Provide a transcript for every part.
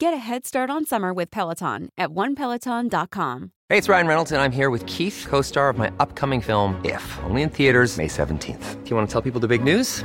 Get a head start on summer with Peloton at onepeloton.com. Hey, it's Ryan Reynolds, and I'm here with Keith, co star of my upcoming film, If, only in theaters, May 17th. Do you want to tell people the big news?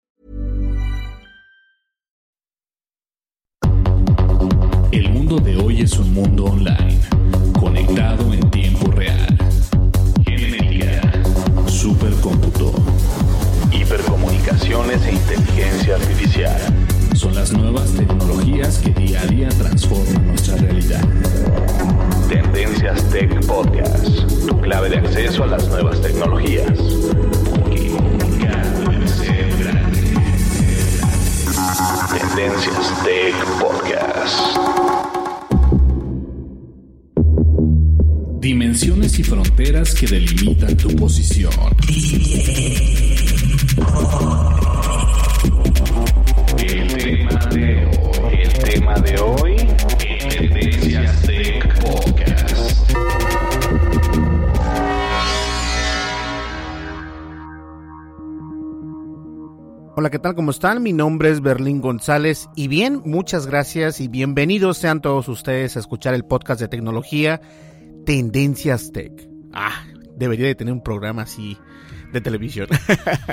El mundo de hoy es un mundo online, conectado en tiempo real. Genética, supercómputo, hipercomunicaciones e inteligencia artificial. Son las nuevas tecnologías que día a día transforman que delimitan tu posición. El tema de hoy, el tema de hoy, en Tendencias Tech Podcast. Hola, ¿qué tal? ¿Cómo están? Mi nombre es Berlín González y bien, muchas gracias y bienvenidos sean todos ustedes a escuchar el podcast de tecnología Tendencias Tech. Ah, debería de tener un programa así de televisión.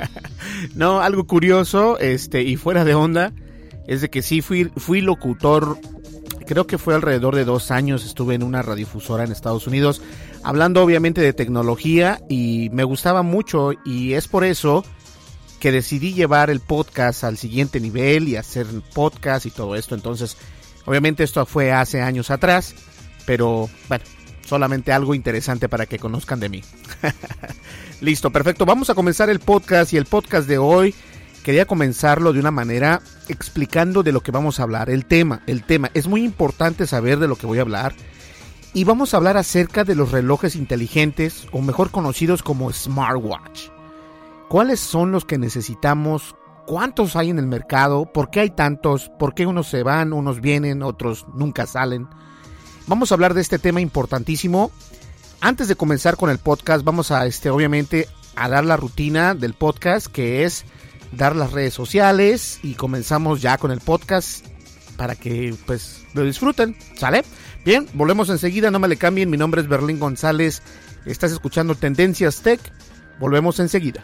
no, algo curioso, este, y fuera de onda, es de que sí fui, fui locutor, creo que fue alrededor de dos años, estuve en una radiodifusora en Estados Unidos, hablando obviamente de tecnología y me gustaba mucho y es por eso que decidí llevar el podcast al siguiente nivel y hacer podcast y todo esto. Entonces, obviamente esto fue hace años atrás, pero bueno, solamente algo interesante para que conozcan de mí. Listo, perfecto. Vamos a comenzar el podcast y el podcast de hoy quería comenzarlo de una manera explicando de lo que vamos a hablar, el tema, el tema. Es muy importante saber de lo que voy a hablar. Y vamos a hablar acerca de los relojes inteligentes o mejor conocidos como smartwatch. ¿Cuáles son los que necesitamos? ¿Cuántos hay en el mercado? ¿Por qué hay tantos? ¿Por qué unos se van, unos vienen, otros nunca salen? Vamos a hablar de este tema importantísimo. Antes de comenzar con el podcast, vamos a este obviamente a dar la rutina del podcast que es dar las redes sociales y comenzamos ya con el podcast para que pues lo disfruten, ¿sale? Bien, volvemos enseguida, no me le cambien, mi nombre es Berlín González, estás escuchando Tendencias Tech, volvemos enseguida.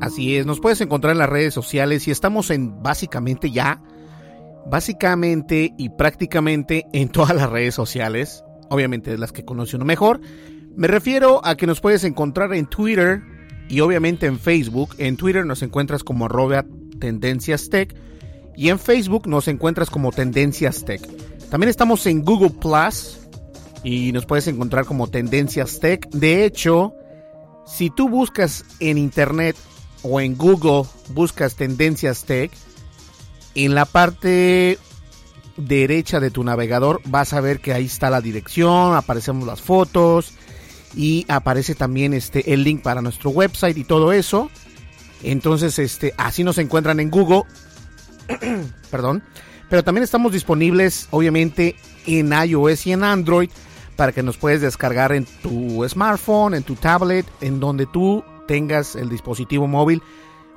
Así es, nos puedes encontrar en las redes sociales y estamos en básicamente ya, básicamente y prácticamente en todas las redes sociales, obviamente las que conoce uno mejor. Me refiero a que nos puedes encontrar en Twitter y obviamente en Facebook. En Twitter nos encuentras como arroba Tendencias Tech y en Facebook nos encuentras como Tendencias Tech. También estamos en Google Plus y nos puedes encontrar como Tendencias Tech. De hecho, si tú buscas en internet o en Google buscas Tendencias Tech, en la parte derecha de tu navegador vas a ver que ahí está la dirección, aparecemos las fotos y aparece también este el link para nuestro website y todo eso. Entonces, este así nos encuentran en Google. Perdón. Pero también estamos disponibles, obviamente, en iOS y en Android para que nos puedes descargar en tu smartphone, en tu tablet, en donde tú tengas el dispositivo móvil.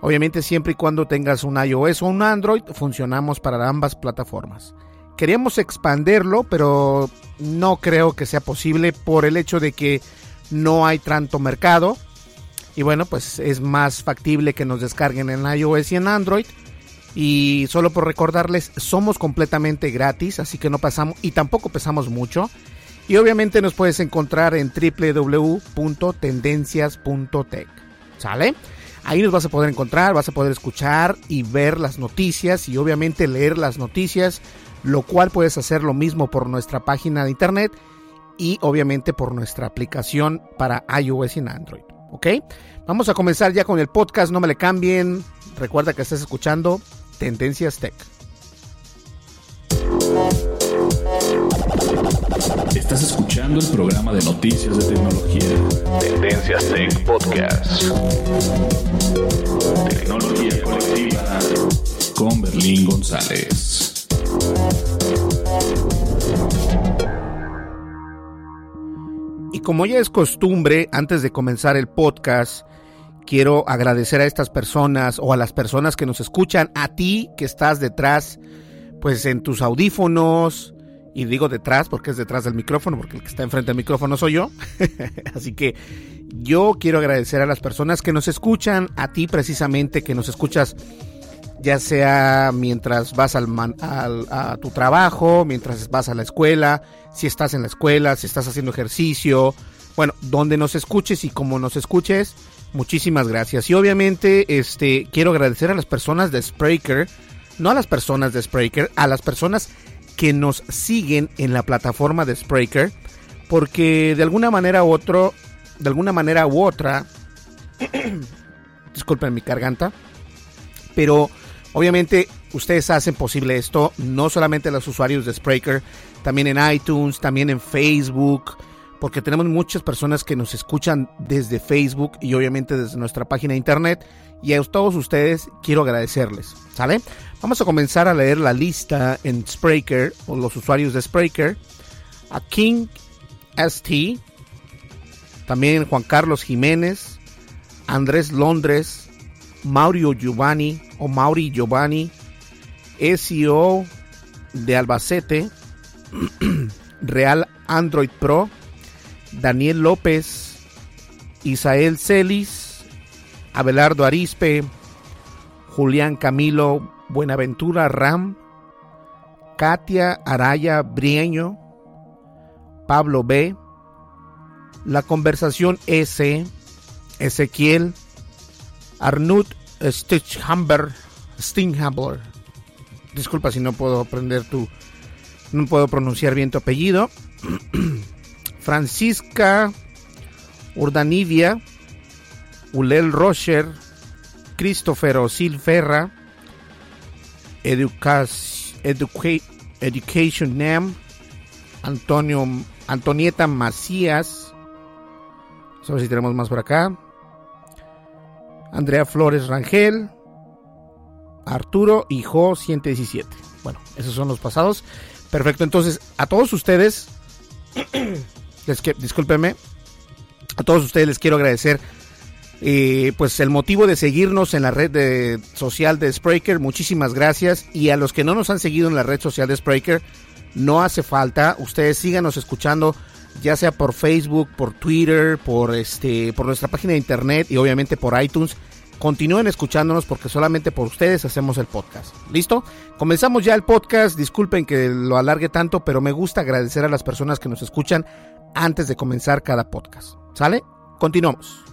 Obviamente siempre y cuando tengas un iOS o un Android, funcionamos para ambas plataformas. Queríamos expanderlo, pero no creo que sea posible por el hecho de que no hay tanto mercado. Y bueno, pues es más factible que nos descarguen en iOS y en Android. Y solo por recordarles, somos completamente gratis, así que no pasamos y tampoco pesamos mucho. Y obviamente nos puedes encontrar en www.tendencias.tech. ¿Sale? Ahí nos vas a poder encontrar, vas a poder escuchar y ver las noticias y obviamente leer las noticias, lo cual puedes hacer lo mismo por nuestra página de internet y obviamente por nuestra aplicación para iOS y Android. ¿Ok? Vamos a comenzar ya con el podcast, no me le cambien. Recuerda que estás escuchando Tendencias Tech. Estás escuchando el programa de noticias de tecnología. Tendencias Tech Podcast. Tecnología colectiva con Berlín González. Y como ya es costumbre, antes de comenzar el podcast, quiero agradecer a estas personas o a las personas que nos escuchan, a ti que estás detrás, pues en tus audífonos, y digo detrás porque es detrás del micrófono, porque el que está enfrente del micrófono soy yo. Así que yo quiero agradecer a las personas que nos escuchan, a ti precisamente que nos escuchas, ya sea mientras vas al, a tu trabajo, mientras vas a la escuela, si estás en la escuela, si estás haciendo ejercicio, bueno, donde nos escuches y como nos escuches, muchísimas gracias. Y obviamente, este, quiero agradecer a las personas de Spreaker, no a las personas de Spreaker, a las personas que nos siguen en la plataforma de Spreaker, porque de alguna manera u otro, de alguna manera u otra, disculpen mi garganta, pero obviamente ustedes hacen posible esto, no solamente los usuarios de Spreaker, también en iTunes, también en Facebook, porque tenemos muchas personas que nos escuchan desde Facebook y obviamente desde nuestra página de internet. Y a todos ustedes quiero agradecerles, ¿sale? Vamos a comenzar a leer la lista en Spreaker o los usuarios de Spreaker. A King ST, también Juan Carlos Jiménez, Andrés Londres, Mauro Giovanni o Mauri Giovanni, SEO de Albacete, Real Android Pro, Daniel López, Isael Celis, Abelardo Arispe, Julián Camilo Buenaventura Ram, Katia Araya Brieño, Pablo B, La Conversación S, Ezequiel, Arnut Stichhamber, Stinghamber. Disculpa si no puedo aprender tu, no puedo pronunciar bien tu apellido. Francisca Urdanivia, Ulel Rocher, Christopher Osil Ferra, Education NAM, Antonio, Antonieta Macías, a ver si tenemos más por acá, Andrea Flores Rangel, Arturo y Jo 117. Bueno, esos son los pasados. Perfecto, entonces a todos ustedes les que, discúlpenme, a todos ustedes les quiero agradecer eh, pues el motivo de seguirnos en la red de, social de Spreaker. Muchísimas gracias. Y a los que no nos han seguido en la red social de Spreaker, no hace falta. Ustedes síganos escuchando, ya sea por Facebook, por Twitter, por este, por nuestra página de internet y obviamente por iTunes. Continúen escuchándonos porque solamente por ustedes hacemos el podcast. ¿Listo? Comenzamos ya el podcast. Disculpen que lo alargue tanto, pero me gusta agradecer a las personas que nos escuchan antes de comenzar cada podcast. ¿Sale? Continuamos.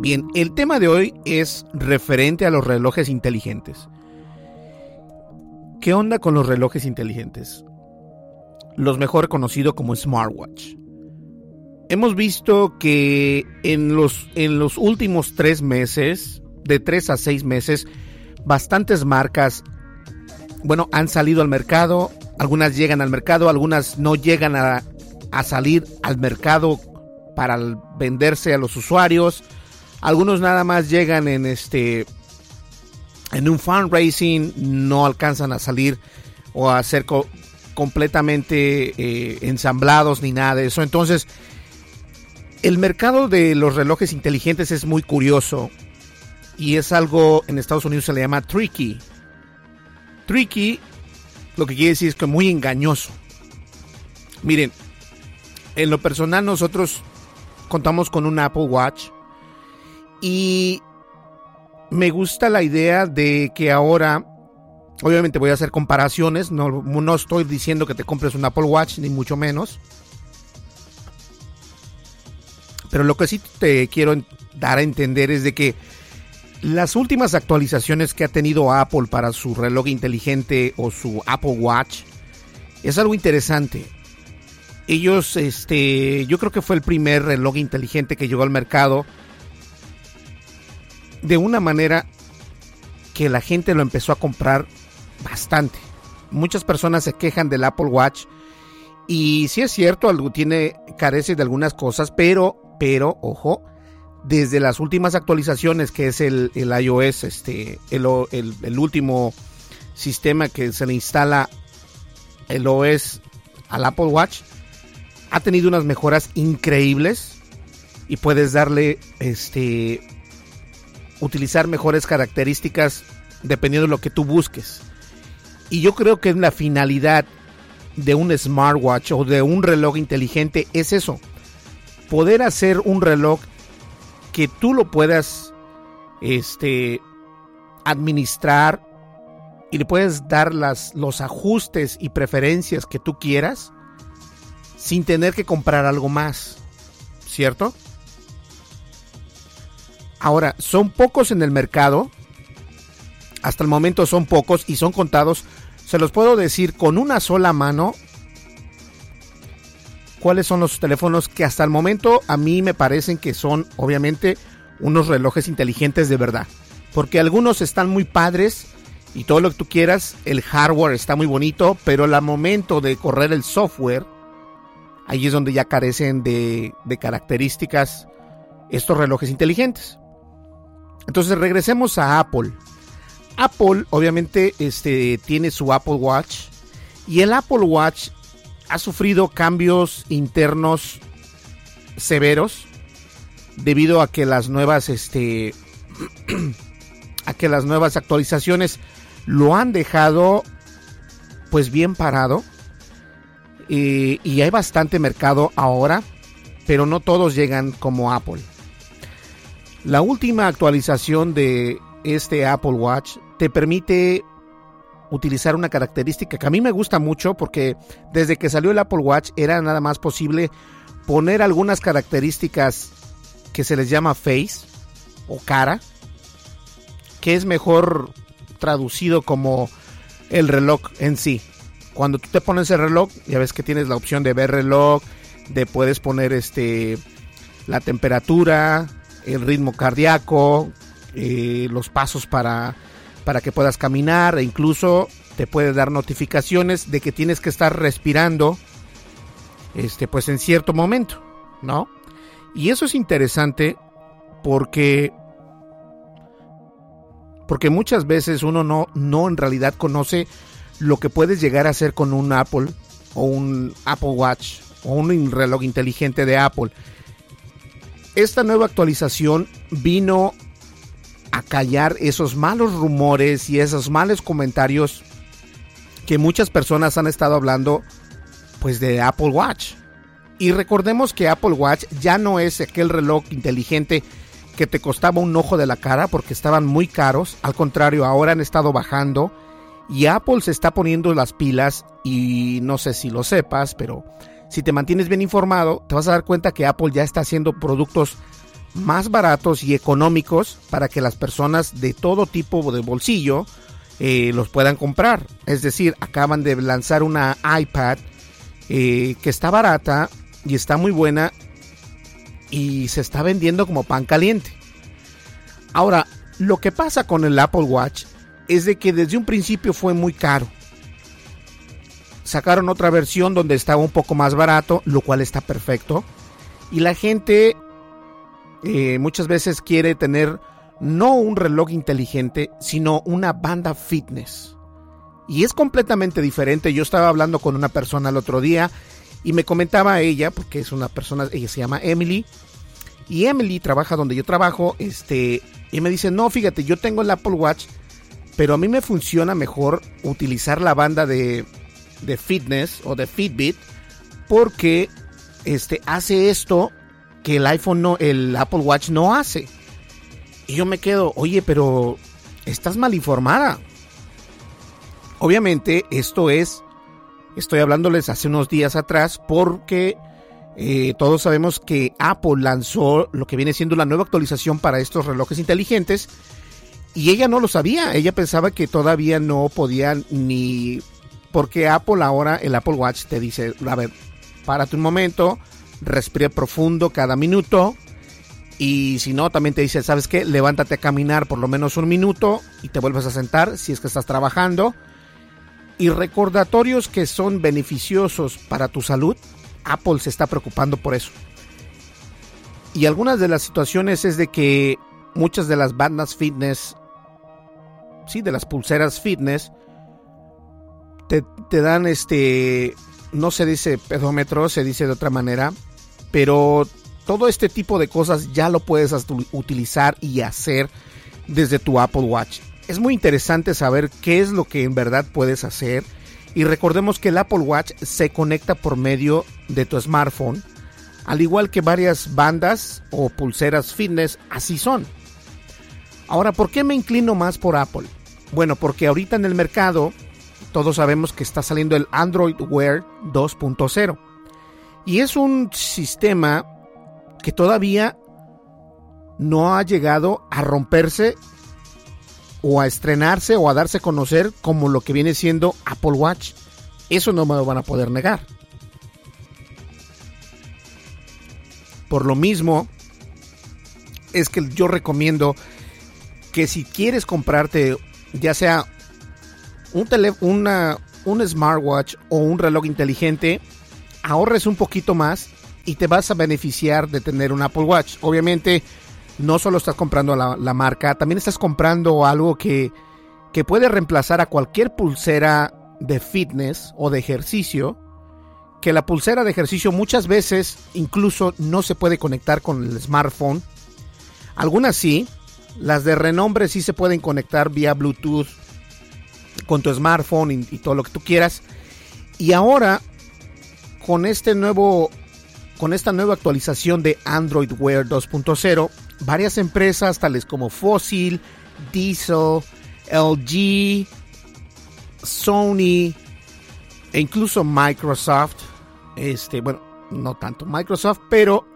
Bien, el tema de hoy es referente a los relojes inteligentes. ¿Qué onda con los relojes inteligentes? Los mejor conocidos como smartwatch. Hemos visto que en los, en los últimos tres meses, de tres a seis meses, bastantes marcas, bueno, han salido al mercado, algunas llegan al mercado, algunas no llegan a, a salir al mercado para venderse a los usuarios. Algunos nada más llegan en este en un fundraising, no alcanzan a salir o a ser completamente eh, ensamblados ni nada de eso. Entonces, el mercado de los relojes inteligentes es muy curioso y es algo en Estados Unidos se le llama tricky. Tricky lo que quiere decir es que muy engañoso. Miren, en lo personal nosotros contamos con un Apple Watch y me gusta la idea de que ahora, obviamente voy a hacer comparaciones, no, no estoy diciendo que te compres un Apple Watch, ni mucho menos. Pero lo que sí te quiero dar a entender es de que las últimas actualizaciones que ha tenido Apple para su reloj inteligente o su Apple Watch es algo interesante ellos, este, yo creo que fue el primer reloj inteligente que llegó al mercado de una manera que la gente lo empezó a comprar bastante. Muchas personas se quejan del Apple Watch y sí es cierto, algo tiene carece de algunas cosas, pero, pero, ojo, desde las últimas actualizaciones que es el, el iOS, este, el, el, el último sistema que se le instala el OS al Apple Watch, ha tenido unas mejoras increíbles y puedes darle este utilizar mejores características dependiendo de lo que tú busques. Y yo creo que la finalidad de un smartwatch o de un reloj inteligente es eso. Poder hacer un reloj que tú lo puedas este administrar y le puedes dar las, los ajustes y preferencias que tú quieras sin tener que comprar algo más, ¿cierto? Ahora, son pocos en el mercado, hasta el momento son pocos y son contados, se los puedo decir con una sola mano cuáles son los teléfonos que hasta el momento a mí me parecen que son obviamente unos relojes inteligentes de verdad. Porque algunos están muy padres y todo lo que tú quieras, el hardware está muy bonito, pero al momento de correr el software, Ahí es donde ya carecen de, características estos relojes inteligentes. Entonces regresemos a Apple. Apple obviamente este, tiene su Apple Watch y el Apple Watch ha sufrido cambios internos severos debido a que las nuevas este a que las nuevas actualizaciones lo han dejado pues bien parado y hay bastante mercado ahora, pero no todos llegan como Apple. La última actualización de este Apple Watch te permite utilizar una característica que a mí me gusta mucho porque desde que salió el Apple Watch era nada más posible poner algunas características que se les llama face o cara, que es mejor traducido como el reloj en sí. Cuando tú te pones el reloj, ya ves que tienes la opción de ver reloj, de puedes poner este la temperatura, el ritmo cardíaco, eh, los pasos para, para que puedas caminar e incluso te puede dar notificaciones de que tienes que estar respirando este pues en cierto momento, ¿no? Y eso es interesante porque porque muchas veces uno no no en realidad conoce lo que puedes llegar a hacer con un Apple o un Apple Watch o un reloj inteligente de Apple. Esta nueva actualización vino a callar esos malos rumores y esos malos comentarios que muchas personas han estado hablando pues de Apple Watch. Y recordemos que Apple Watch ya no es aquel reloj inteligente que te costaba un ojo de la cara porque estaban muy caros, al contrario, ahora han estado bajando y Apple se está poniendo las pilas y no sé si lo sepas, pero si te mantienes bien informado, te vas a dar cuenta que Apple ya está haciendo productos más baratos y económicos para que las personas de todo tipo de bolsillo eh, los puedan comprar. Es decir, acaban de lanzar una iPad eh, que está barata y está muy buena y se está vendiendo como pan caliente. Ahora, lo que pasa con el Apple Watch es de que desde un principio fue muy caro. Sacaron otra versión donde estaba un poco más barato, lo cual está perfecto. Y la gente eh, muchas veces quiere tener no un reloj inteligente, sino una banda fitness. Y es completamente diferente. Yo estaba hablando con una persona el otro día y me comentaba ella, porque es una persona, ella se llama Emily, y Emily trabaja donde yo trabajo, este, y me dice, no, fíjate, yo tengo el Apple Watch, pero a mí me funciona mejor utilizar la banda de, de fitness o de Fitbit, porque este, hace esto que el iPhone no, el Apple Watch no hace. Y yo me quedo, oye, pero estás mal informada. Obviamente esto es, estoy hablándoles hace unos días atrás porque eh, todos sabemos que Apple lanzó lo que viene siendo la nueva actualización para estos relojes inteligentes y ella no lo sabía, ella pensaba que todavía no podían ni... Porque Apple ahora, el Apple Watch te dice, a ver, párate un momento, respira profundo cada minuto, y si no, también te dice, ¿sabes qué? Levántate a caminar por lo menos un minuto y te vuelves a sentar si es que estás trabajando. Y recordatorios que son beneficiosos para tu salud, Apple se está preocupando por eso. Y algunas de las situaciones es de que muchas de las bandas fitness, sí, de las pulseras fitness, te, dan este, no se dice pedómetro, se dice de otra manera, pero todo este tipo de cosas ya lo puedes utilizar y hacer desde tu Apple Watch. Es muy interesante saber qué es lo que en verdad puedes hacer y recordemos que el Apple Watch se conecta por medio de tu smartphone, al igual que varias bandas o pulseras fitness, así son. Ahora, ¿por qué me inclino más por Apple? Bueno, porque ahorita en el mercado todos sabemos que está saliendo el Android Wear 2.0 y es un sistema que todavía no ha llegado a romperse o a estrenarse o a darse a conocer como lo que viene siendo Apple Watch. Eso no me lo van a poder negar. Por lo mismo, es que yo recomiendo que si quieres comprarte ya sea un, una, un smartwatch o un reloj inteligente, ahorres un poquito más y te vas a beneficiar de tener un Apple Watch. Obviamente, no solo estás comprando la, marca, también estás comprando algo que, que puede reemplazar a cualquier pulsera de fitness o de ejercicio. Que la pulsera de ejercicio muchas veces incluso no se puede conectar con el smartphone. Algunas sí, las de renombre sí se pueden conectar vía Bluetooth con tu smartphone y, todo lo que tú quieras. Y ahora, con este nuevo con esta nueva actualización de Android Wear 2.0, varias empresas tales como Fossil, Diesel, LG, Sony e incluso Microsoft, este, bueno, no tanto Microsoft, pero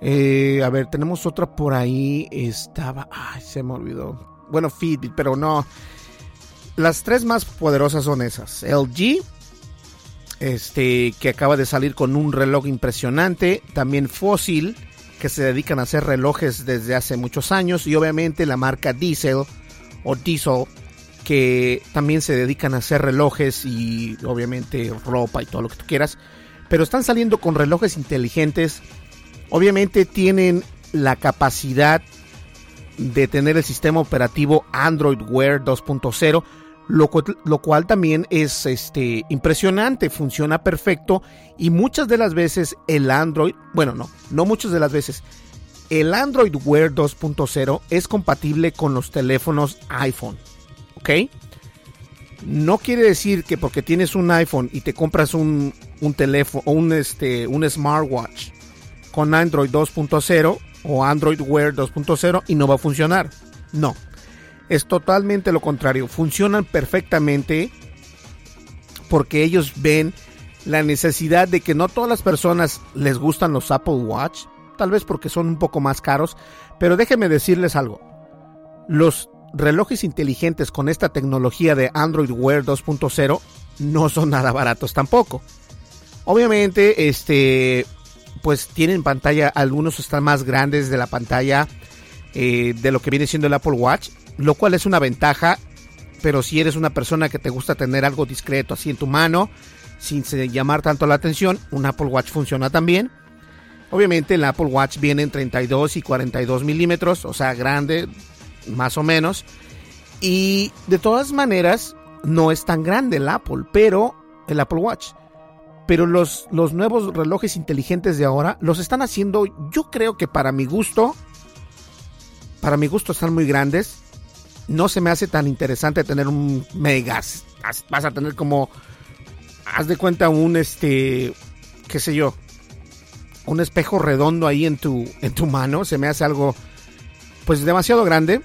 eh, a ver, tenemos otra por ahí, estaba, ay, se me olvidó. Bueno, Fitbit, pero no. Las tres más poderosas son esas: LG, este, que acaba de salir con un reloj impresionante. También Fossil, que se dedican a hacer relojes desde hace muchos años. Y obviamente la marca Diesel o Diesel, que también se dedican a hacer relojes y obviamente ropa y todo lo que tú quieras. Pero están saliendo con relojes inteligentes. Obviamente tienen la capacidad de tener el sistema operativo Android Wear 2.0 lo, cual también es este, impresionante, funciona perfecto y muchas de las veces el Android, bueno, no, no muchas de las veces, el Android Wear 2.0 es compatible con los teléfonos iPhone, ¿ok? No quiere decir que porque tienes un iPhone y te compras un, un teléfono un, este, un smartwatch con Android 2.0 o Android Wear 2.0 y no va a funcionar. No, es totalmente lo contrario. Funcionan perfectamente porque ellos ven la necesidad de que no todas las personas les gustan los Apple Watch, tal vez porque son un poco más caros, pero déjenme decirles algo. Los relojes inteligentes con esta tecnología de Android Wear 2.0 no son nada baratos tampoco. Obviamente, este, pues tienen pantalla, algunos están más grandes de la pantalla eh, de lo que viene siendo el Apple Watch, lo cual es una ventaja, pero si eres una persona que te gusta tener algo discreto así en tu mano, sin llamar tanto la atención, un Apple Watch funciona también. Obviamente el Apple Watch viene en 32 y 42 milímetros, o sea, grande, más o menos. Y de todas maneras, no es tan grande el Apple, pero el Apple Watch. Pero los, los nuevos relojes inteligentes de ahora los están haciendo, yo creo que para mi gusto, para mi gusto están muy grandes. No se me hace tan interesante tener un megas. Vas a tener como, haz de cuenta un, este, qué sé yo, un espejo redondo ahí en tu, en tu mano. Se me hace algo, pues demasiado grande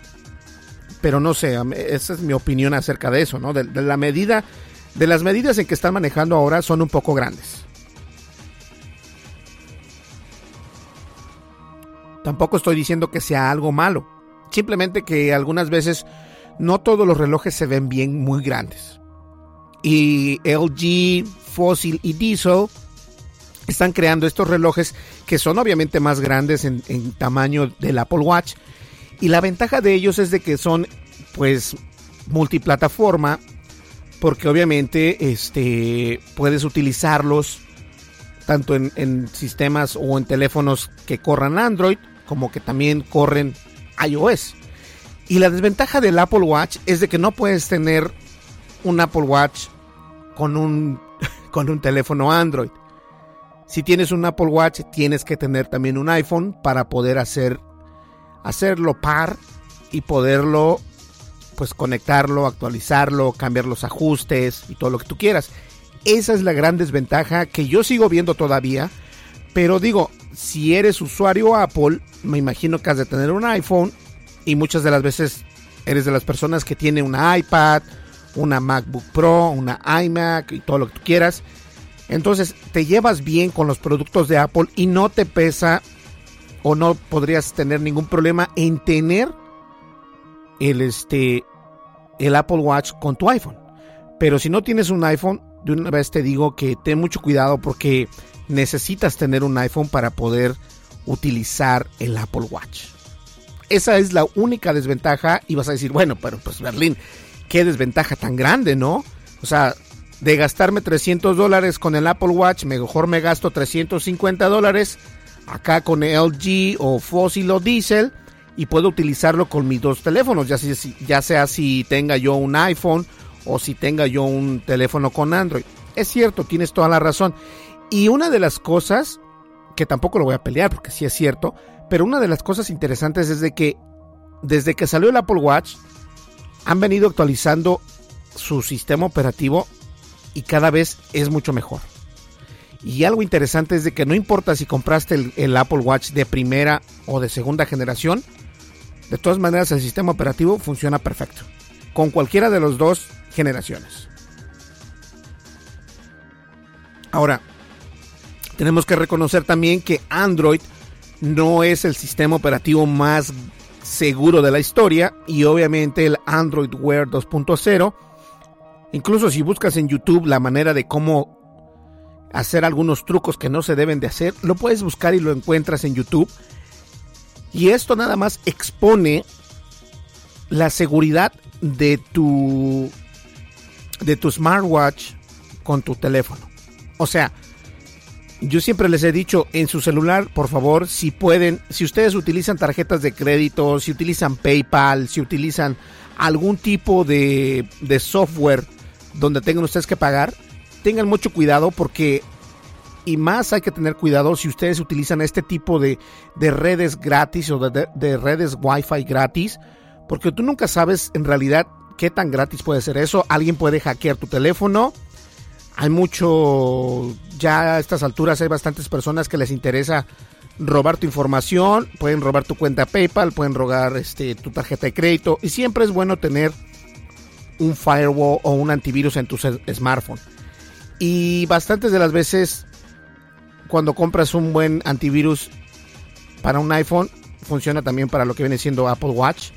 pero no sé, esa es mi opinión acerca de eso, ¿no? De, la medida, de las medidas en que están manejando ahora son un poco grandes. Tampoco estoy diciendo que sea algo malo, simplemente que algunas veces no todos los relojes se ven bien muy grandes. Y LG, Fossil y Diesel están creando estos relojes que son obviamente más grandes en, en tamaño del Apple Watch, y la ventaja de ellos es de que son pues multiplataforma porque obviamente este puedes utilizarlos tanto en, sistemas o en teléfonos que corran Android como que también corren iOS. Y la desventaja del Apple Watch es de que no puedes tener un Apple Watch con un, con un teléfono Android. Si tienes un Apple Watch, tienes que tener también un iPhone para poder hacer hacerlo par y poderlo pues conectarlo, actualizarlo, cambiar los ajustes y todo lo que tú quieras. Esa es la gran desventaja que yo sigo viendo todavía, pero digo, si eres usuario Apple, me imagino que has de tener un iPhone y muchas de las veces eres de las personas que tiene una iPad, una MacBook Pro, una iMac y todo lo que tú quieras. Entonces te llevas bien con los productos de Apple y no te pesa o no podrías tener ningún problema en tener el este el Apple Watch con tu iPhone. Pero si no tienes un iPhone, de una vez te digo que ten mucho cuidado porque necesitas tener un iPhone para poder utilizar el Apple Watch. Esa es la única desventaja y vas a decir, bueno, pero pues Berlín, qué desventaja tan grande, ¿no? O sea, de gastarme 300 dólares con el Apple Watch, mejor me gasto 350 dólares acá con LG o Fossil o Diesel y puedo utilizarlo con mis dos teléfonos, ya, sea, ya sea si tenga yo un iPhone o si tenga yo un teléfono con Android. Es cierto, tienes toda la razón. Y una de las cosas, que tampoco lo voy a pelear porque sí es cierto, pero una de las cosas interesantes es de que desde que salió el Apple Watch, han venido actualizando su sistema operativo y cada vez es mucho mejor. Y algo interesante es de que no importa si compraste el, Apple Watch de primera o de segunda generación, de todas maneras el sistema operativo funciona perfecto, con cualquiera de las dos generaciones. Ahora, tenemos que reconocer también que Android no es el sistema operativo más seguro de la historia y obviamente el Android Wear 2.0 Incluso si buscas en YouTube la manera de cómo hacer algunos trucos que no se deben de hacer, lo puedes buscar y lo encuentras en YouTube. Y esto nada más expone la seguridad de tu de tu smartwatch con tu teléfono. O sea, yo siempre les he dicho en su celular, por favor, si pueden, si ustedes utilizan tarjetas de crédito, si utilizan PayPal, si utilizan algún tipo de, de software donde tengan ustedes que pagar, tengan mucho cuidado porque y más hay que tener cuidado si ustedes utilizan este tipo de, redes gratis o de, de, redes wifi gratis, porque tú nunca sabes en realidad qué tan gratis puede ser eso. Alguien puede hackear tu teléfono. Hay mucho, ya a estas alturas hay bastantes personas que les interesa robar tu información, pueden robar tu cuenta PayPal, pueden robar este, tu tarjeta de crédito y siempre es bueno tener un firewall o un antivirus en tu smartphone. Y bastantes de las veces cuando compras un buen antivirus para un iPhone, funciona también para lo que viene siendo Apple Watch,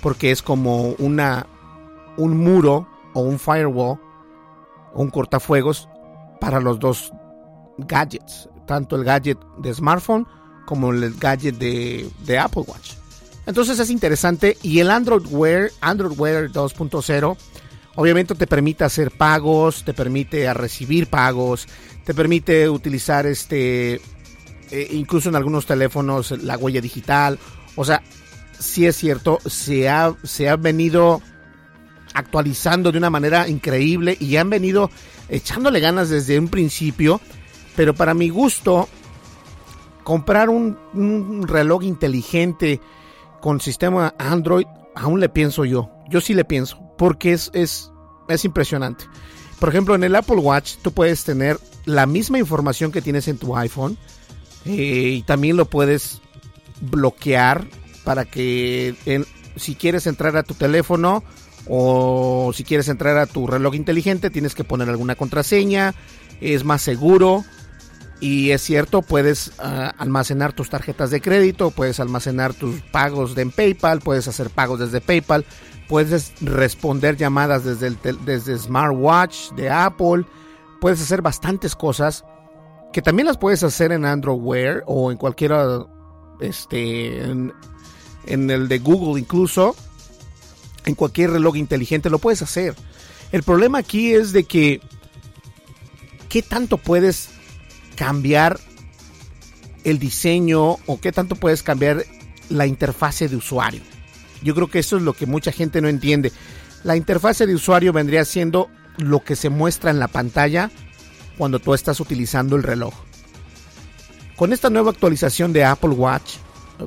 porque es como una un muro o un firewall un cortafuegos para los dos gadgets, tanto el gadget de smartphone como el gadget de, Apple Watch. Entonces es interesante y el Android Wear, Android Wear 2.0, obviamente te permite hacer pagos, te permite recibir pagos, te permite utilizar este, eh, incluso en algunos teléfonos la huella digital. O sea, sí es cierto, se ha, se ha venido actualizando de una manera increíble y han venido echándole ganas desde un principio, pero para mi gusto, comprar un, reloj inteligente con sistema Android, aún le pienso yo. Yo sí le pienso, porque es, es, es impresionante. Por ejemplo, en el Apple Watch tú puedes tener la misma información que tienes en tu iPhone eh, y también lo puedes bloquear para que si quieres entrar a tu teléfono o si quieres entrar a tu reloj inteligente tienes que poner alguna contraseña, es más seguro. Y es cierto, puedes ah, almacenar tus tarjetas de crédito, puedes almacenar tus pagos de en PayPal, puedes hacer pagos desde PayPal, puedes responder llamadas desde, el desde Smartwatch de Apple, puedes hacer bastantes cosas que también las puedes hacer en Android Wear o en cualquiera, este, en, en el de Google incluso, en cualquier reloj inteligente lo puedes hacer. El problema aquí es de que, ¿qué tanto puedes cambiar el diseño o qué tanto puedes cambiar la interfase de usuario. Yo creo que eso es lo que mucha gente no entiende. La interfase de usuario vendría siendo lo que se muestra en la pantalla cuando tú estás utilizando el reloj. Con esta nueva actualización de Apple Watch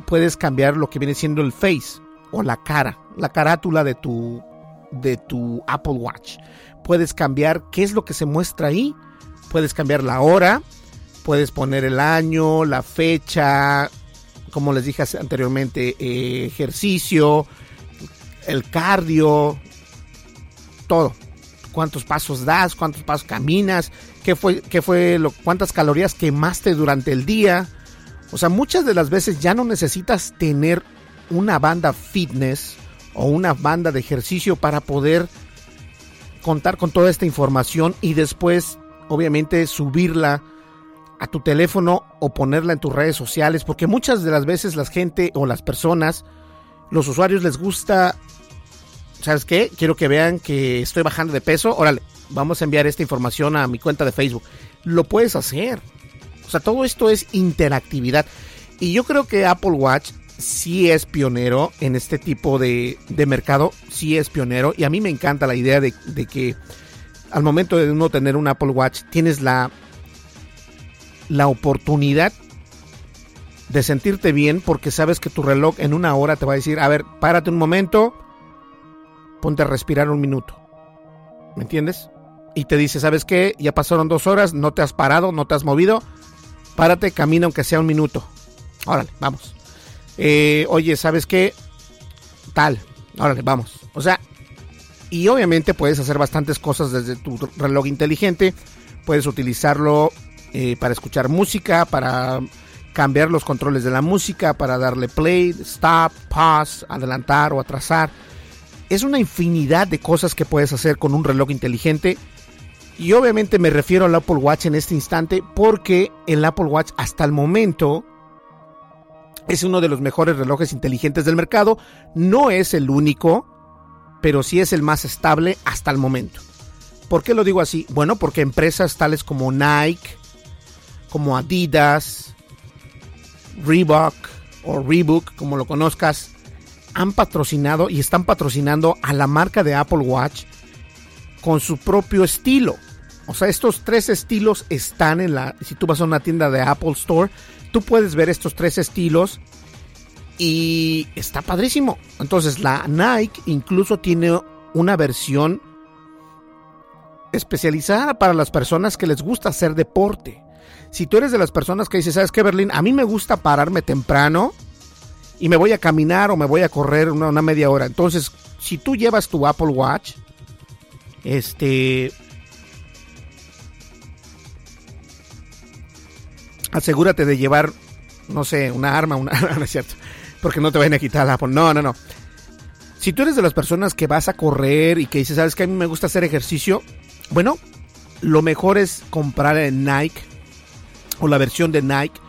puedes cambiar lo que viene siendo el face o la cara, la carátula de tu de tu Apple Watch. Puedes cambiar qué es lo que se muestra ahí. Puedes cambiar la hora, Puedes poner el año, la fecha, como les dije anteriormente, eh, ejercicio, el cardio, todo. Cuántos pasos das, cuántos pasos caminas, qué fue, qué fue lo, cuántas calorías quemaste durante el día. O sea, muchas de las veces ya no necesitas tener una banda fitness o una banda de ejercicio para poder contar con toda esta información y después, obviamente, subirla a tu teléfono o ponerla en tus redes sociales, porque muchas de las veces la gente o las personas, los usuarios les gusta, ¿sabes qué? Quiero que vean que estoy bajando de peso, órale, vamos a enviar esta información a mi cuenta de Facebook. Lo puedes hacer. O sea, todo esto es interactividad. Y yo creo que Apple Watch sí es pionero en este tipo de, de mercado, sí es pionero. Y a mí me encanta la idea de, de que al momento de uno tener un Apple Watch, tienes la la oportunidad de sentirte bien porque sabes que tu reloj en una hora te va a decir, a ver, párate un momento, ponte a respirar un minuto. ¿Me entiendes? Y te dice, ¿sabes qué? Ya pasaron dos horas, no te has parado, no te has movido, párate, camina aunque sea un minuto. Órale, vamos. Eh, oye, ¿sabes qué? Tal, órale, vamos. O sea, y obviamente puedes hacer bastantes cosas desde tu reloj inteligente. Puedes utilizarlo eh, para escuchar música, para cambiar los controles de la música, para darle play, stop, pause, adelantar o atrasar. Es una infinidad de cosas que puedes hacer con un reloj inteligente. Y obviamente me refiero al Apple Watch en este instante porque el Apple Watch hasta el momento es uno de los mejores relojes inteligentes del mercado. No es el único, pero sí es el más estable hasta el momento. ¿Por qué lo digo así? Bueno, porque empresas tales como Nike, como Adidas, Reebok o Reebok, como lo conozcas, han patrocinado y están patrocinando a la marca de Apple Watch con su propio estilo. O sea, estos tres estilos están en la... Si tú vas a una tienda de Apple Store, tú puedes ver estos tres estilos y está padrísimo. Entonces la Nike incluso tiene una versión especializada para las personas que les gusta hacer deporte si tú eres de las personas que dices, ¿sabes qué, Berlín? A mí me gusta pararme temprano y me voy a caminar o me voy a correr una, media hora. Entonces, si tú llevas tu Apple Watch, este... Asegúrate de llevar no sé, una arma, una no es cierto, porque no te vayan a quitar la. No, no, no. Si tú eres de las personas que vas a correr y que dices, sabes que a mí me gusta hacer ejercicio, bueno, lo mejor es comprar en Nike o la versión de Nike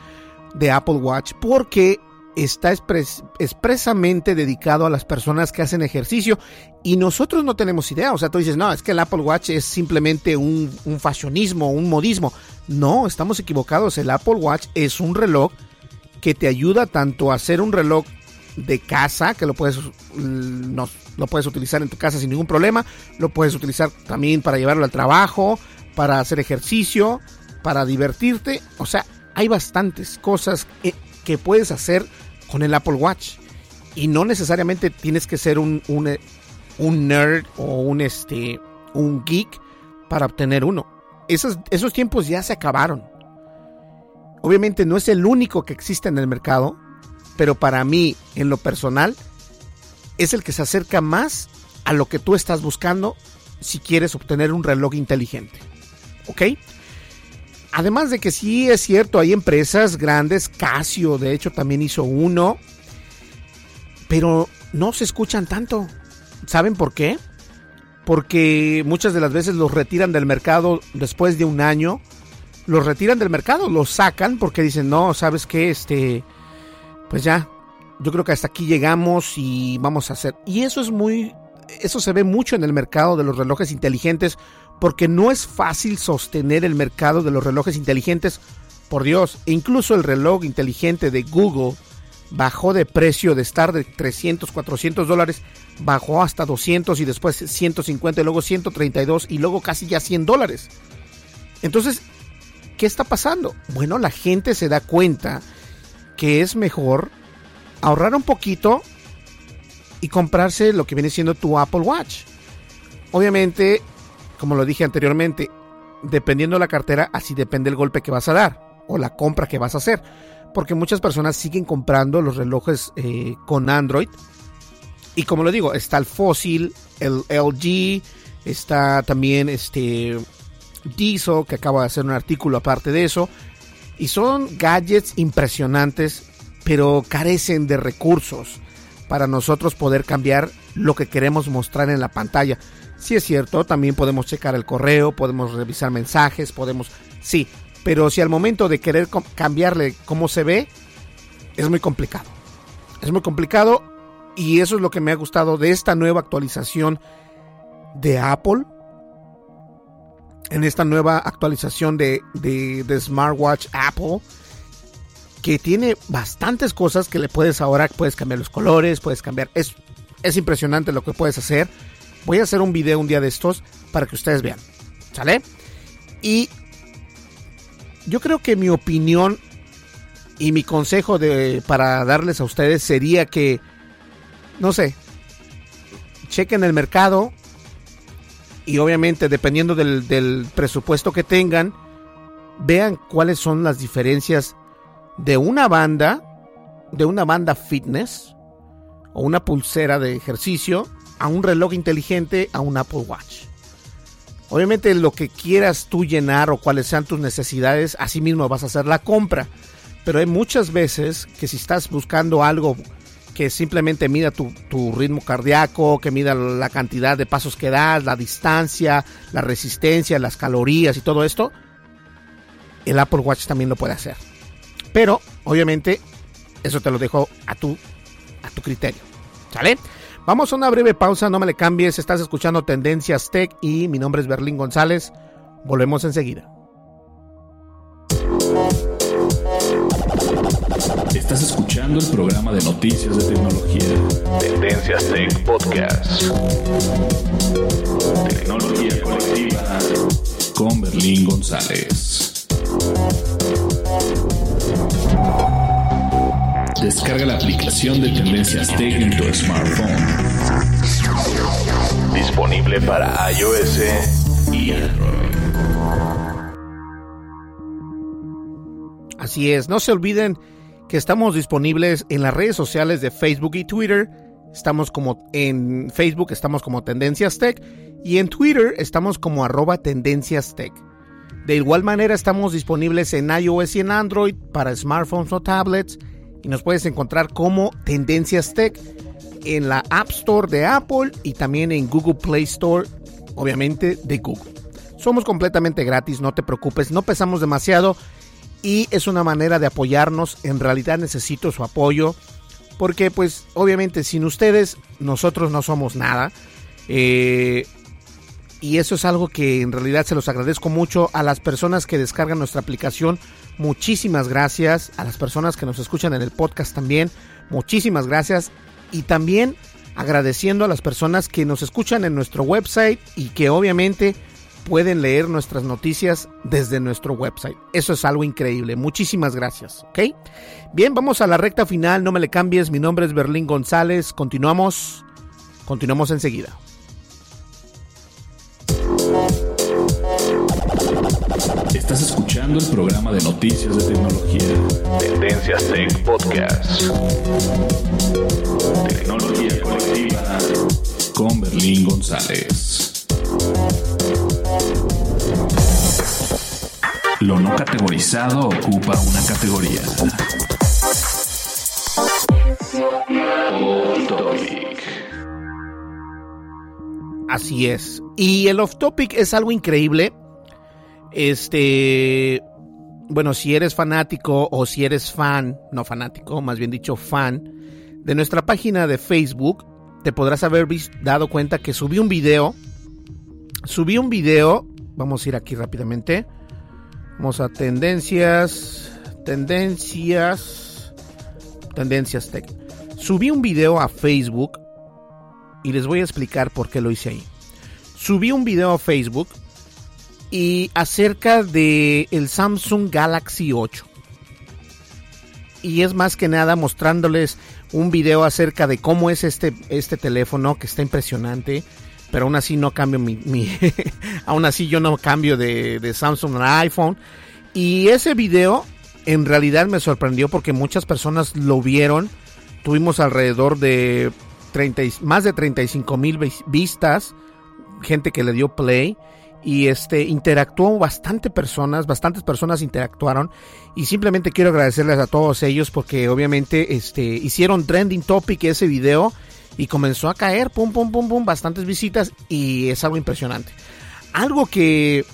de Apple Watch porque está expresamente dedicado a las personas que hacen ejercicio y nosotros no tenemos idea. O sea, tú dices, no, es que el Apple Watch es simplemente un, un fashionismo, un modismo. No, estamos equivocados. El Apple Watch es un reloj que te ayuda tanto a hacer un reloj de casa, que lo puedes, mm, no, lo puedes utilizar en tu casa sin ningún problema, lo puedes utilizar también para llevarlo al trabajo, para hacer ejercicio, para divertirte. O sea, hay bastantes cosas que, que puedes hacer con el Apple Watch. Y no necesariamente tienes que ser un, un, un nerd o un, este, un geek para obtener uno. Esos, esos tiempos ya se acabaron. Obviamente no es el único que existe en el mercado, pero para mí, en lo personal, es el que se acerca más a lo que tú estás buscando si quieres obtener un reloj inteligente. ¿Ok? Además de que sí es cierto, hay empresas grandes, Casio de hecho también hizo uno, pero no se escuchan tanto. ¿Saben por qué? Porque muchas de las veces los retiran del mercado después de un año. Los retiran del mercado, los sacan porque dicen, no, sabes qué, este, pues ya, yo creo que hasta aquí llegamos y vamos a hacer. Y eso es muy, eso se ve mucho en el mercado de los relojes inteligentes porque no es fácil sostener el mercado de los relojes inteligentes. Por Dios, incluso el reloj inteligente de Google bajó de precio de estar de 300, 400 dólares, bajó hasta 200 y después 150 y luego 132 y luego casi ya 100 dólares. Entonces, ¿qué está pasando? Bueno, la gente se da cuenta que es mejor ahorrar un poquito y comprarse lo que viene siendo tu Apple Watch. Obviamente como lo dije anteriormente, dependiendo de la cartera, así depende el golpe que vas a dar o la compra que vas a hacer. Porque muchas personas siguen comprando los relojes eh, con Android. Y como lo digo, está el Fossil, el LG, está también este Diesel, que acaba de hacer un artículo aparte de eso. Y son gadgets impresionantes, pero carecen de recursos para nosotros poder cambiar lo que queremos mostrar en la pantalla. Si es cierto, también podemos checar el correo, podemos revisar mensajes, podemos... Sí, pero si al momento de querer cambiarle cómo se ve, es muy complicado. Es muy complicado y eso es lo que me ha gustado de esta nueva actualización de Apple. En esta nueva actualización de, de, Smartwatch Apple. Que tiene bastantes cosas que le puedes ahora, puedes cambiar los colores, puedes cambiar... Es, es impresionante lo que puedes hacer. Voy a hacer un video un día de estos para que ustedes vean. ¿Sale? Y yo creo que mi opinión y mi consejo de, para darles a ustedes sería que, no sé, chequen el mercado y obviamente dependiendo del, del presupuesto que tengan, vean cuáles son las diferencias de una banda, de una banda fitness o una pulsera de ejercicio a un reloj inteligente, a un Apple Watch. Obviamente lo que quieras tú llenar o cuáles sean tus necesidades, así mismo vas a hacer la compra. Pero hay muchas veces que si estás buscando algo que simplemente mida tu, ritmo cardíaco, que mida la cantidad de pasos que das, la distancia, la resistencia, las calorías y todo esto, el Apple Watch también lo puede hacer. Pero, obviamente, eso te lo dejo a tu, a tu criterio. ¿Sale? Vamos a una breve pausa, no me le cambies, estás escuchando Tendencias Tech y mi nombre es Berlín González. Volvemos enseguida. Estás escuchando el programa de noticias de tecnología. Tendencias Tech Podcast. Tecnología colectiva con Berlín González. Descarga la aplicación de Tendencias Tech en tu smartphone. Disponible para iOS y Android. Así es, no se olviden que estamos disponibles en las redes sociales de Facebook y Twitter. Estamos como en Facebook, estamos como Tendencias Tech y en Twitter estamos como arroba Tendencias Tech. De igual manera estamos disponibles en iOS y en Android para smartphones o tablets y nos puedes encontrar como Tendencias Tech en la App Store de Apple y también en Google Play Store, obviamente de Google. Somos completamente gratis, no te preocupes, no pesamos demasiado y es una manera de apoyarnos. En realidad necesito su apoyo porque pues obviamente sin ustedes nosotros no somos nada. Eh, y eso es algo que en realidad se los agradezco mucho a las personas que descargan nuestra aplicación. Muchísimas gracias. A las personas que nos escuchan en el podcast también. Muchísimas gracias. Y también agradeciendo a las personas que nos escuchan en nuestro website y que obviamente pueden leer nuestras noticias desde nuestro website. Eso es algo increíble. Muchísimas gracias. ¿Ok? Bien, vamos a la recta final. No me le cambies. Mi nombre es Berlín González. Continuamos. Continuamos enseguida. Estás escuchando el programa de noticias de tecnología. Tendencias Tech Podcast. Tecnología colectiva con Berlín González. Lo no categorizado ocupa una categoría. Así es. Y el off topic es algo increíble. Este, bueno, si eres fanático o si eres fan, no fanático, más bien dicho fan, de nuestra página de Facebook, te podrás haber dado cuenta que subí un video. Subí un video, vamos a ir aquí rápidamente. Vamos a tendencias, tendencias, tendencias tech. Subí un video a Facebook y les voy a explicar por qué lo hice ahí. Subí un video a Facebook y acerca de el Samsung Galaxy 8. Y es más que nada mostrándoles un video acerca de cómo es este, este teléfono que está impresionante. Pero aún así no cambio mi, aún así yo no cambio de, de Samsung a iPhone. Y ese video en realidad me sorprendió porque muchas personas lo vieron. Tuvimos alrededor de 30, más de 35 mil vistas. Gente que le dio play y este interactuó bastante personas, bastantes personas interactuaron y simplemente quiero agradecerles a todos ellos porque obviamente este hicieron trending topic ese video y comenzó a caer pum pum pum pum bastantes visitas y es algo impresionante. Algo que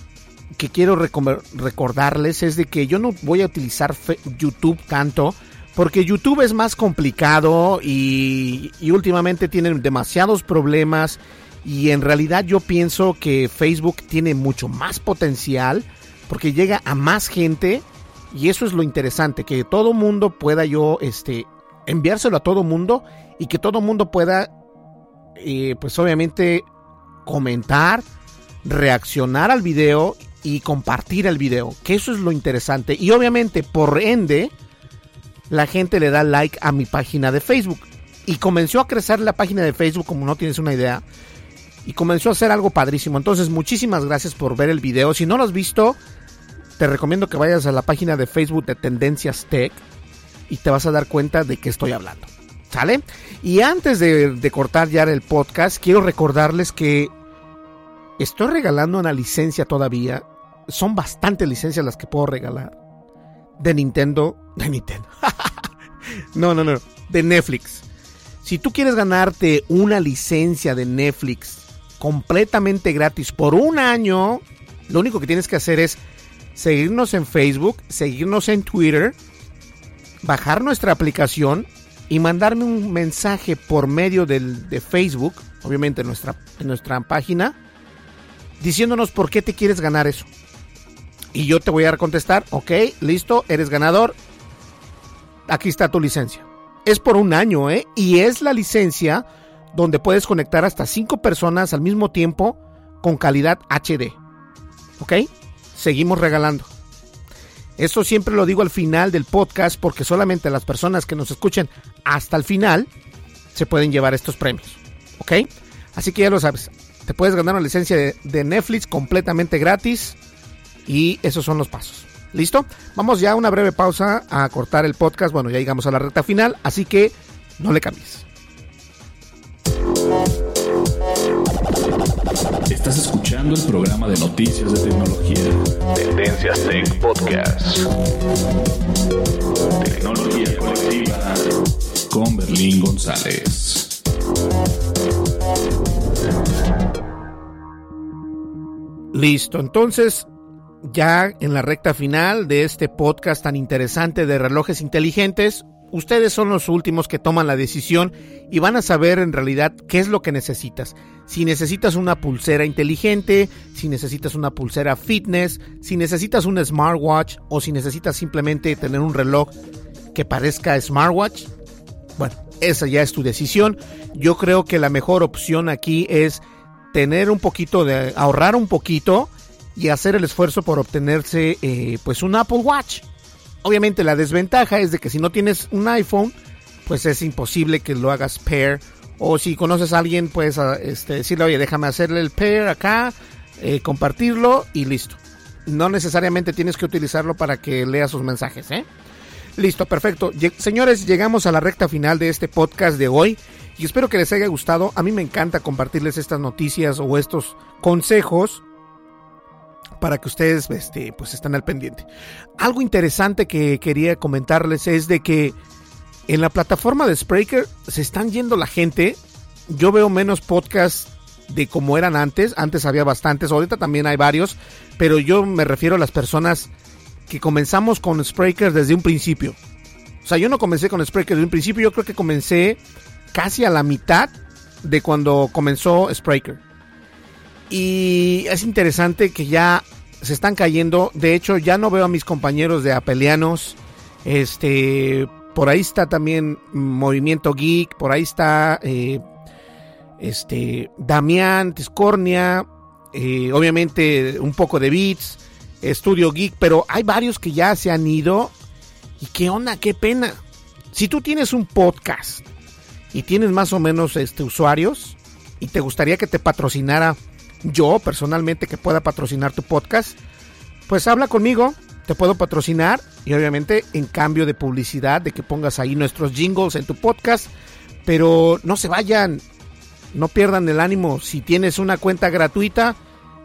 que quiero recordarles es de que yo no voy a utilizar YouTube tanto porque YouTube es más complicado y, y últimamente tienen demasiados problemas y en realidad yo pienso que Facebook tiene mucho más potencial porque llega a más gente y eso es lo interesante, que todo mundo pueda yo este, enviárselo a todo mundo y que todo mundo pueda, eh, pues obviamente, comentar, reaccionar al video y compartir el video, que eso es lo interesante. Y obviamente, por ende, la gente le da like a mi página de Facebook. Y comenzó a crecer la página de Facebook, como no tienes una idea y comenzó a hacer algo padrísimo. Entonces, muchísimas gracias por ver el video. Si no lo has visto, te recomiendo que vayas a la página de Facebook de Tendencias Tech y te vas a dar cuenta de qué estoy hablando. ¿Sale? Y antes de, cortar ya el podcast, quiero recordarles que estoy regalando una licencia todavía. Son bastantes licencias las que puedo regalar. De Nintendo. De Nintendo. no, no, no. De Netflix. Si tú quieres ganarte una licencia de Netflix completamente gratis por un año. Lo único que tienes que hacer es seguirnos en Facebook, seguirnos en Twitter, bajar nuestra aplicación y mandarme un mensaje por medio del, de Facebook, obviamente en nuestra, nuestra página, diciéndonos por qué te quieres ganar eso. Y yo te voy a contestar, ok, listo, eres ganador, aquí está tu licencia. Es por un año, ¿eh? Y es la licencia donde puedes conectar hasta 5 personas al mismo tiempo con calidad HD. ¿Ok? Seguimos regalando. Eso siempre lo digo al final del podcast porque solamente las personas que nos escuchen hasta el final se pueden llevar estos premios. ¿Ok? Así que ya lo sabes. Te puedes ganar una licencia de, de Netflix completamente gratis y esos son los pasos. ¿Listo? Vamos ya a una breve pausa a cortar el podcast. Bueno, ya llegamos a la recta final, así que no le cambies. Estás escuchando el programa de noticias de tecnología. Tendencias Tech Podcast. Tecnología colectiva con Berlín González. Listo, entonces ya en la recta final de este podcast tan interesante de relojes inteligentes, ustedes son los últimos que toman la decisión y van a saber en realidad qué es lo que necesitas. Si necesitas una pulsera inteligente, si necesitas una pulsera fitness, si necesitas un smartwatch o si necesitas simplemente tener un reloj que parezca smartwatch. Bueno, esa ya es tu decisión. Yo creo que la mejor opción aquí es tener un poquito de ahorrar un poquito y hacer el esfuerzo por obtenerse eh, pues un Apple Watch. Obviamente la desventaja es de que si no tienes un iPhone, pues es imposible que lo hagas pair. O si conoces a alguien, puedes este, decirle, oye, déjame hacerle el pair acá, eh, compartirlo y listo. No necesariamente tienes que utilizarlo para que lea sus mensajes, ¿eh? Listo, perfecto. señores, llegamos a la recta final de este podcast de hoy y espero que les haya gustado. A mí me encanta compartirles estas noticias o estos consejos para que ustedes este, pues estén al pendiente. Algo interesante que quería comentarles es de que en la plataforma de Spreaker se están yendo la gente. Yo veo menos podcasts de como eran antes. Antes había bastantes, ahorita también hay varios, pero yo me refiero a las personas que comenzamos con Spreaker desde un principio. O sea, yo no comencé con Spreaker desde un principio, yo creo que comencé casi a la mitad de cuando comenzó Spreaker. Y es interesante que ya se están cayendo. De hecho, ya no veo a mis compañeros de Apelianos. Este, por ahí está también Movimiento Geek. Por ahí está eh, este Damián, Tiscornia. Eh, obviamente un poco de Beats. Estudio Geek. Pero hay varios que ya se han ido. Y qué onda, qué pena. Si tú tienes un podcast y tienes más o menos este, usuarios y te gustaría que te patrocinara yo personalmente que pueda patrocinar tu podcast, pues habla conmigo, te puedo patrocinar y obviamente en cambio de publicidad, de que pongas ahí nuestros jingles en tu podcast, pero no se vayan, no pierdan el ánimo, si tienes una cuenta gratuita,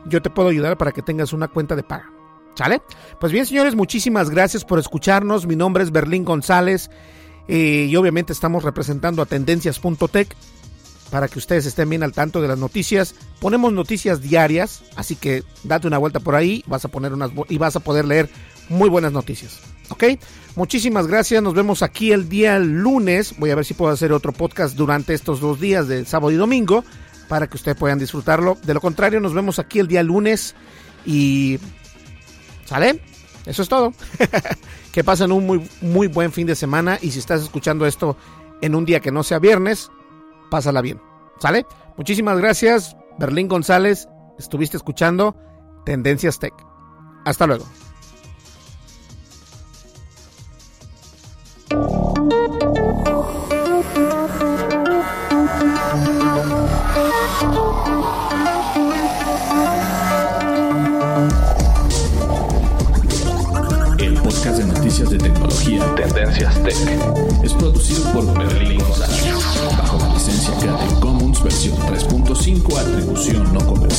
yo te puedo ayudar para que tengas una cuenta de paga. ¿Sale? Pues bien, señores, muchísimas gracias por escucharnos. Mi nombre es Berlín González eh, y obviamente estamos representando a tendencias.tech para que ustedes estén bien al tanto de las noticias. Ponemos noticias diarias, así que date una vuelta por ahí vas a poner unas y vas a poder leer muy buenas noticias. ¿Ok? Muchísimas gracias. Nos vemos aquí el día lunes. Voy a ver si puedo hacer otro podcast durante estos dos días de sábado y domingo para que ustedes puedan disfrutarlo. De lo contrario, nos vemos aquí el día lunes y... ¿Sale? Eso es todo. que pasen un muy, muy buen fin de semana y si estás escuchando esto en un día que no sea viernes, pásala bien. ¿Sale? Muchísimas gracias, Berlín González. Estuviste escuchando Tendencias Tech. Hasta luego. El podcast de noticias de tecnología Tendencias Tech es producido por Berlín González